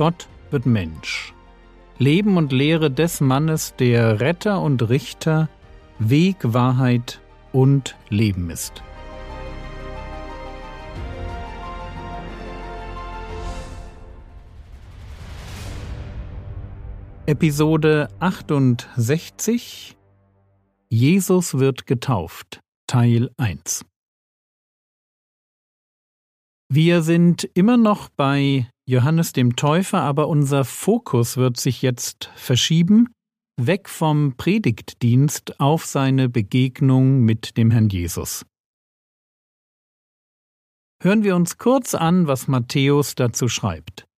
Gott wird Mensch. Leben und Lehre des Mannes, der Retter und Richter, Weg, Wahrheit und Leben ist. Episode 68 Jesus wird getauft Teil 1 Wir sind immer noch bei Johannes dem Täufer, aber unser Fokus wird sich jetzt verschieben, weg vom Predigtdienst auf seine Begegnung mit dem Herrn Jesus. Hören wir uns kurz an, was Matthäus dazu schreibt.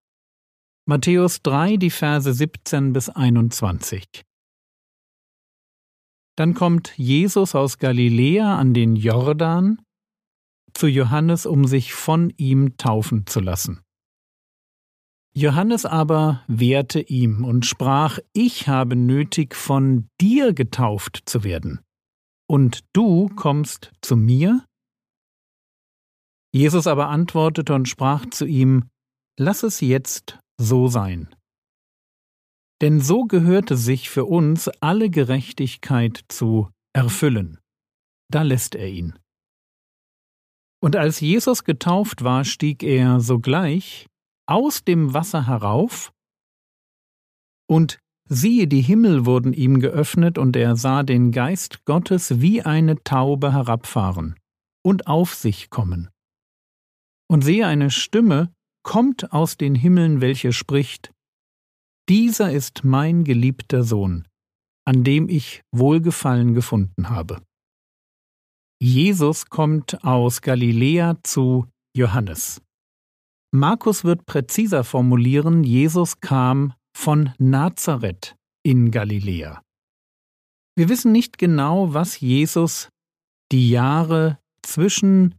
Matthäus 3, die Verse 17 bis 21. Dann kommt Jesus aus Galiläa an den Jordan zu Johannes, um sich von ihm taufen zu lassen. Johannes aber wehrte ihm und sprach, Ich habe nötig, von dir getauft zu werden, und du kommst zu mir? Jesus aber antwortete und sprach zu ihm, Lass es jetzt so sein. Denn so gehörte sich für uns alle Gerechtigkeit zu erfüllen. Da lässt er ihn. Und als Jesus getauft war, stieg er sogleich aus dem Wasser herauf, und siehe, die Himmel wurden ihm geöffnet, und er sah den Geist Gottes wie eine Taube herabfahren und auf sich kommen. Und sehe eine Stimme, kommt aus den Himmeln, welche spricht, Dieser ist mein geliebter Sohn, an dem ich Wohlgefallen gefunden habe. Jesus kommt aus Galiläa zu Johannes. Markus wird präziser formulieren, Jesus kam von Nazareth in Galiläa. Wir wissen nicht genau, was Jesus die Jahre zwischen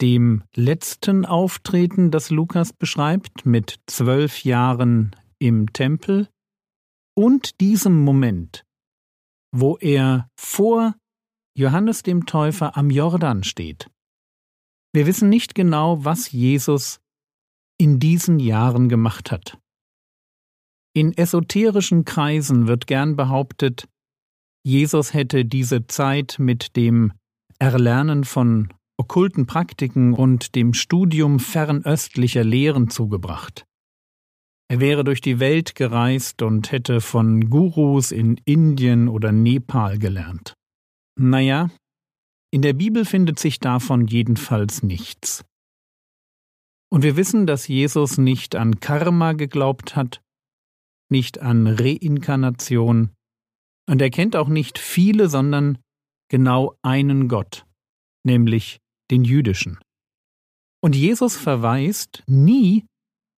dem letzten Auftreten, das Lukas beschreibt, mit zwölf Jahren im Tempel, und diesem Moment, wo er vor Johannes dem Täufer am Jordan steht. Wir wissen nicht genau, was Jesus in diesen Jahren gemacht hat. In esoterischen Kreisen wird gern behauptet, Jesus hätte diese Zeit mit dem Erlernen von okkulten Praktiken und dem Studium fernöstlicher Lehren zugebracht. Er wäre durch die Welt gereist und hätte von Gurus in Indien oder Nepal gelernt. Naja, in der Bibel findet sich davon jedenfalls nichts. Und wir wissen, dass Jesus nicht an Karma geglaubt hat, nicht an Reinkarnation, und er kennt auch nicht viele, sondern genau einen Gott, nämlich den jüdischen. Und Jesus verweist nie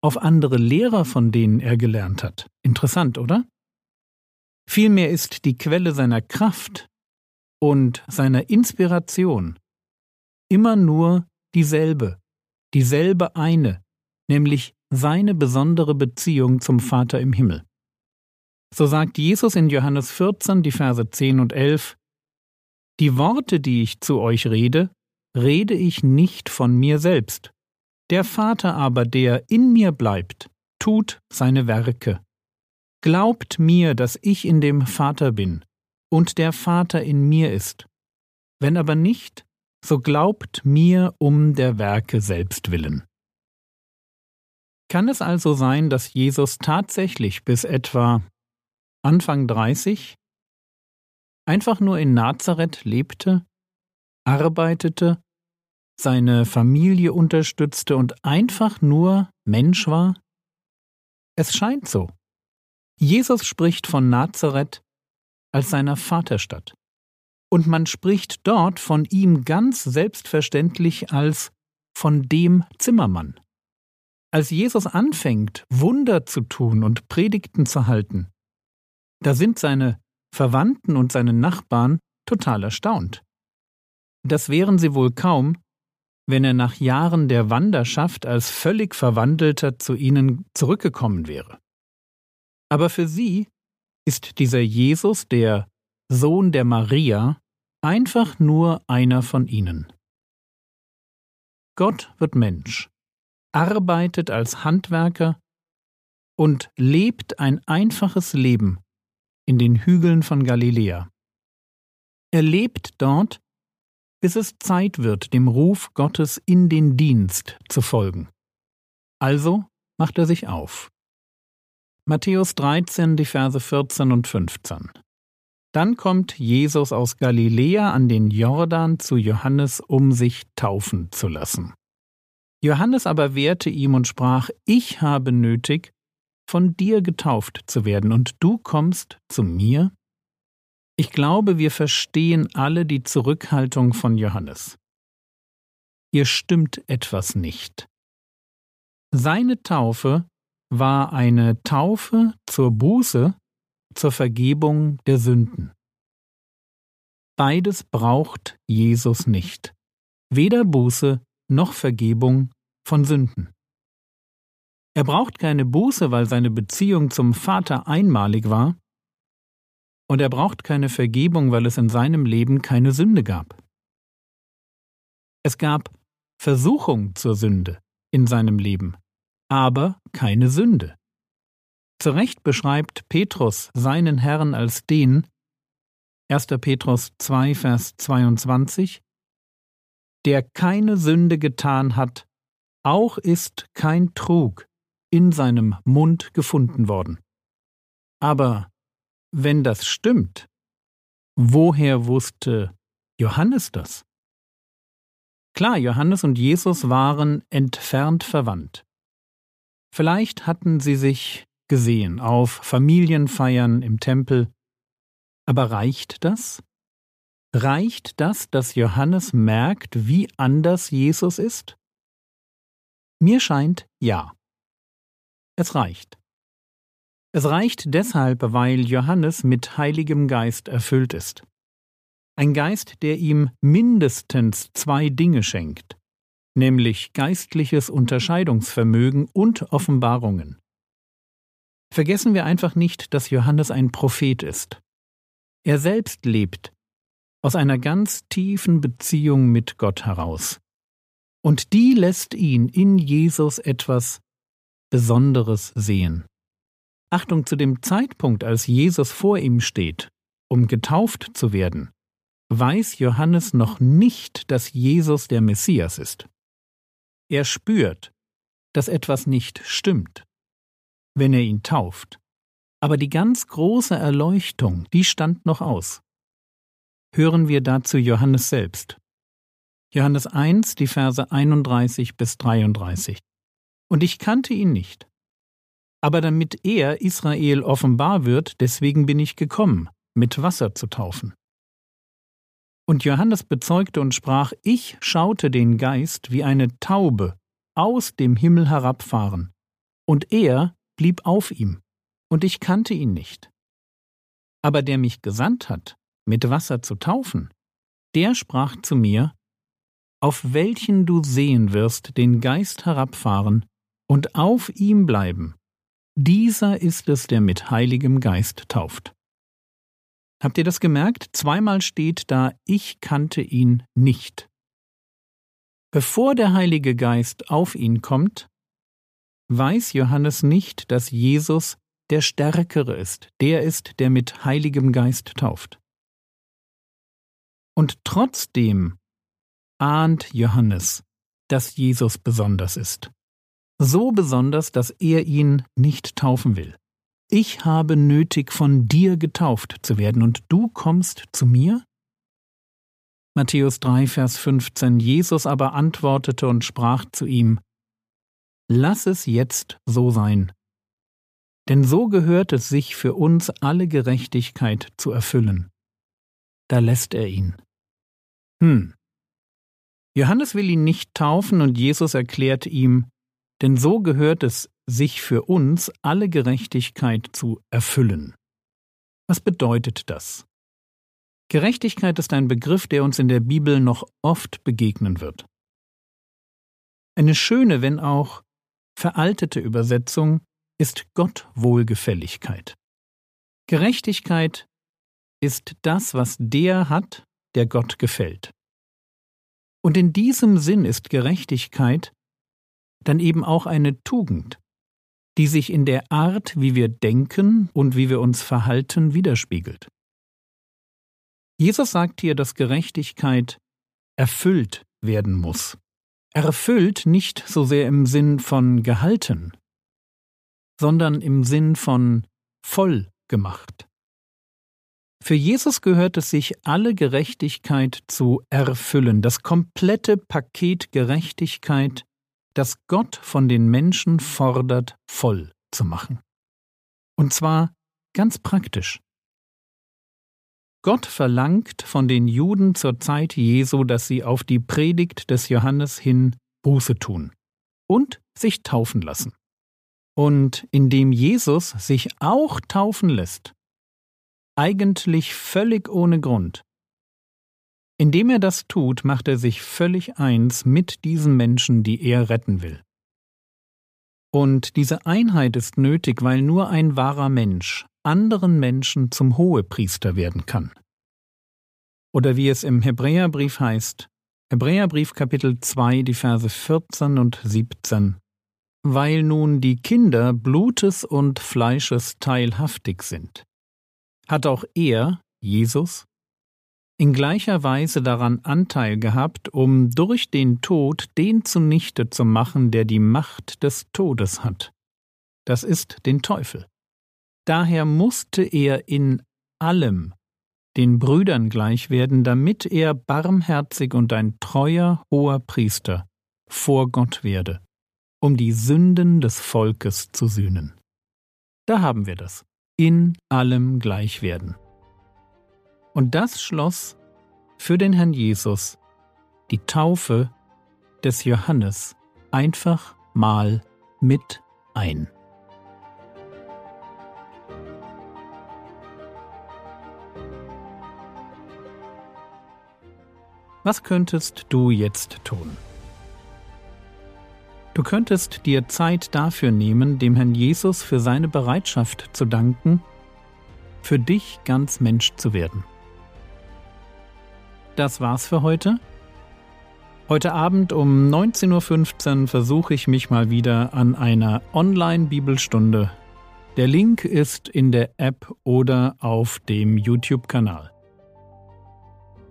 auf andere Lehrer, von denen er gelernt hat. Interessant, oder? Vielmehr ist die Quelle seiner Kraft und seiner Inspiration immer nur dieselbe, dieselbe eine, nämlich seine besondere Beziehung zum Vater im Himmel. So sagt Jesus in Johannes 14, die Verse 10 und 11, Die Worte, die ich zu euch rede, rede ich nicht von mir selbst. Der Vater aber, der in mir bleibt, tut seine Werke. Glaubt mir, dass ich in dem Vater bin und der Vater in mir ist. Wenn aber nicht, so glaubt mir um der Werke selbst willen. Kann es also sein, dass Jesus tatsächlich bis etwa Anfang 30 einfach nur in Nazareth lebte arbeitete, seine Familie unterstützte und einfach nur Mensch war? Es scheint so. Jesus spricht von Nazareth als seiner Vaterstadt. Und man spricht dort von ihm ganz selbstverständlich als von dem Zimmermann. Als Jesus anfängt, Wunder zu tun und Predigten zu halten, da sind seine Verwandten und seine Nachbarn total erstaunt. Das wären sie wohl kaum, wenn er nach Jahren der Wanderschaft als völlig Verwandelter zu ihnen zurückgekommen wäre. Aber für sie ist dieser Jesus, der Sohn der Maria, einfach nur einer von ihnen. Gott wird Mensch, arbeitet als Handwerker, und lebt ein einfaches Leben in den Hügeln von Galiläa. Er lebt dort, bis es Zeit wird, dem Ruf Gottes in den Dienst zu folgen. Also macht er sich auf. Matthäus 13, die Verse 14 und 15. Dann kommt Jesus aus Galiläa an den Jordan zu Johannes, um sich taufen zu lassen. Johannes aber wehrte ihm und sprach, Ich habe nötig, von dir getauft zu werden, und du kommst zu mir? Ich glaube, wir verstehen alle die Zurückhaltung von Johannes. Hier stimmt etwas nicht. Seine Taufe war eine Taufe zur Buße, zur Vergebung der Sünden. Beides braucht Jesus nicht, weder Buße noch Vergebung von Sünden. Er braucht keine Buße, weil seine Beziehung zum Vater einmalig war, und er braucht keine Vergebung, weil es in seinem Leben keine Sünde gab. Es gab Versuchung zur Sünde in seinem Leben, aber keine Sünde. Zu Recht beschreibt Petrus seinen Herrn als den, 1. Petrus 2, Vers 22, der keine Sünde getan hat, auch ist kein Trug in seinem Mund gefunden worden. Aber wenn das stimmt, woher wusste Johannes das? Klar, Johannes und Jesus waren entfernt verwandt. Vielleicht hatten sie sich gesehen auf Familienfeiern im Tempel. Aber reicht das? Reicht das, dass Johannes merkt, wie anders Jesus ist? Mir scheint ja. Es reicht. Es reicht deshalb, weil Johannes mit Heiligem Geist erfüllt ist. Ein Geist, der ihm mindestens zwei Dinge schenkt, nämlich geistliches Unterscheidungsvermögen und Offenbarungen. Vergessen wir einfach nicht, dass Johannes ein Prophet ist. Er selbst lebt aus einer ganz tiefen Beziehung mit Gott heraus. Und die lässt ihn in Jesus etwas Besonderes sehen. Achtung zu dem Zeitpunkt, als Jesus vor ihm steht, um getauft zu werden, weiß Johannes noch nicht, dass Jesus der Messias ist. Er spürt, dass etwas nicht stimmt wenn er ihn tauft. Aber die ganz große Erleuchtung, die stand noch aus. Hören wir dazu Johannes selbst. Johannes 1, die Verse 31 bis 33. Und ich kannte ihn nicht. Aber damit er Israel offenbar wird, deswegen bin ich gekommen, mit Wasser zu taufen. Und Johannes bezeugte und sprach, ich schaute den Geist wie eine Taube aus dem Himmel herabfahren, und er blieb auf ihm, und ich kannte ihn nicht. Aber der mich gesandt hat, mit Wasser zu taufen, der sprach zu mir, auf welchen du sehen wirst den Geist herabfahren und auf ihm bleiben, dieser ist es, der mit Heiligem Geist tauft. Habt ihr das gemerkt? Zweimal steht da, ich kannte ihn nicht. Bevor der Heilige Geist auf ihn kommt, weiß Johannes nicht, dass Jesus der Stärkere ist, der ist, der mit Heiligem Geist tauft. Und trotzdem ahnt Johannes, dass Jesus besonders ist. So besonders, dass er ihn nicht taufen will. Ich habe nötig, von dir getauft zu werden, und du kommst zu mir? Matthäus 3, Vers 15 Jesus aber antwortete und sprach zu ihm, Lass es jetzt so sein. Denn so gehört es sich für uns alle Gerechtigkeit zu erfüllen. Da lässt er ihn. Hm. Johannes will ihn nicht taufen und Jesus erklärt ihm, denn so gehört es sich für uns alle Gerechtigkeit zu erfüllen. Was bedeutet das? Gerechtigkeit ist ein Begriff, der uns in der Bibel noch oft begegnen wird. Eine schöne, wenn auch veraltete Übersetzung ist Gottwohlgefälligkeit. Gerechtigkeit ist das, was der hat, der Gott gefällt. Und in diesem Sinn ist Gerechtigkeit dann eben auch eine Tugend, die sich in der Art, wie wir denken und wie wir uns verhalten, widerspiegelt. Jesus sagt hier, dass Gerechtigkeit erfüllt werden muss. Erfüllt nicht so sehr im Sinn von gehalten, sondern im Sinn von voll gemacht. Für Jesus gehört es sich, alle Gerechtigkeit zu erfüllen, das komplette Paket Gerechtigkeit, das Gott von den Menschen fordert, voll zu machen. Und zwar ganz praktisch. Gott verlangt von den Juden zur Zeit Jesu, dass sie auf die Predigt des Johannes hin Buße tun und sich taufen lassen. Und indem Jesus sich auch taufen lässt, eigentlich völlig ohne Grund, indem er das tut, macht er sich völlig eins mit diesen Menschen, die er retten will. Und diese Einheit ist nötig, weil nur ein wahrer Mensch anderen Menschen zum Hohepriester werden kann. Oder wie es im Hebräerbrief heißt, Hebräerbrief Kapitel 2, die Verse 14 und 17, weil nun die Kinder Blutes und Fleisches teilhaftig sind, hat auch er, Jesus, in gleicher Weise daran Anteil gehabt, um durch den Tod den zunichte zu machen, der die Macht des Todes hat. Das ist den Teufel. Daher musste er in allem den Brüdern gleich werden, damit er barmherzig und ein treuer hoher Priester vor Gott werde, um die Sünden des Volkes zu sühnen. Da haben wir das. In allem gleich werden. Und das schloss für den Herrn Jesus die Taufe des Johannes einfach mal mit ein. Was könntest du jetzt tun? Du könntest dir Zeit dafür nehmen, dem Herrn Jesus für seine Bereitschaft zu danken, für dich ganz Mensch zu werden. Das war's für heute. Heute Abend um 19.15 Uhr versuche ich mich mal wieder an einer Online-Bibelstunde. Der Link ist in der App oder auf dem YouTube-Kanal.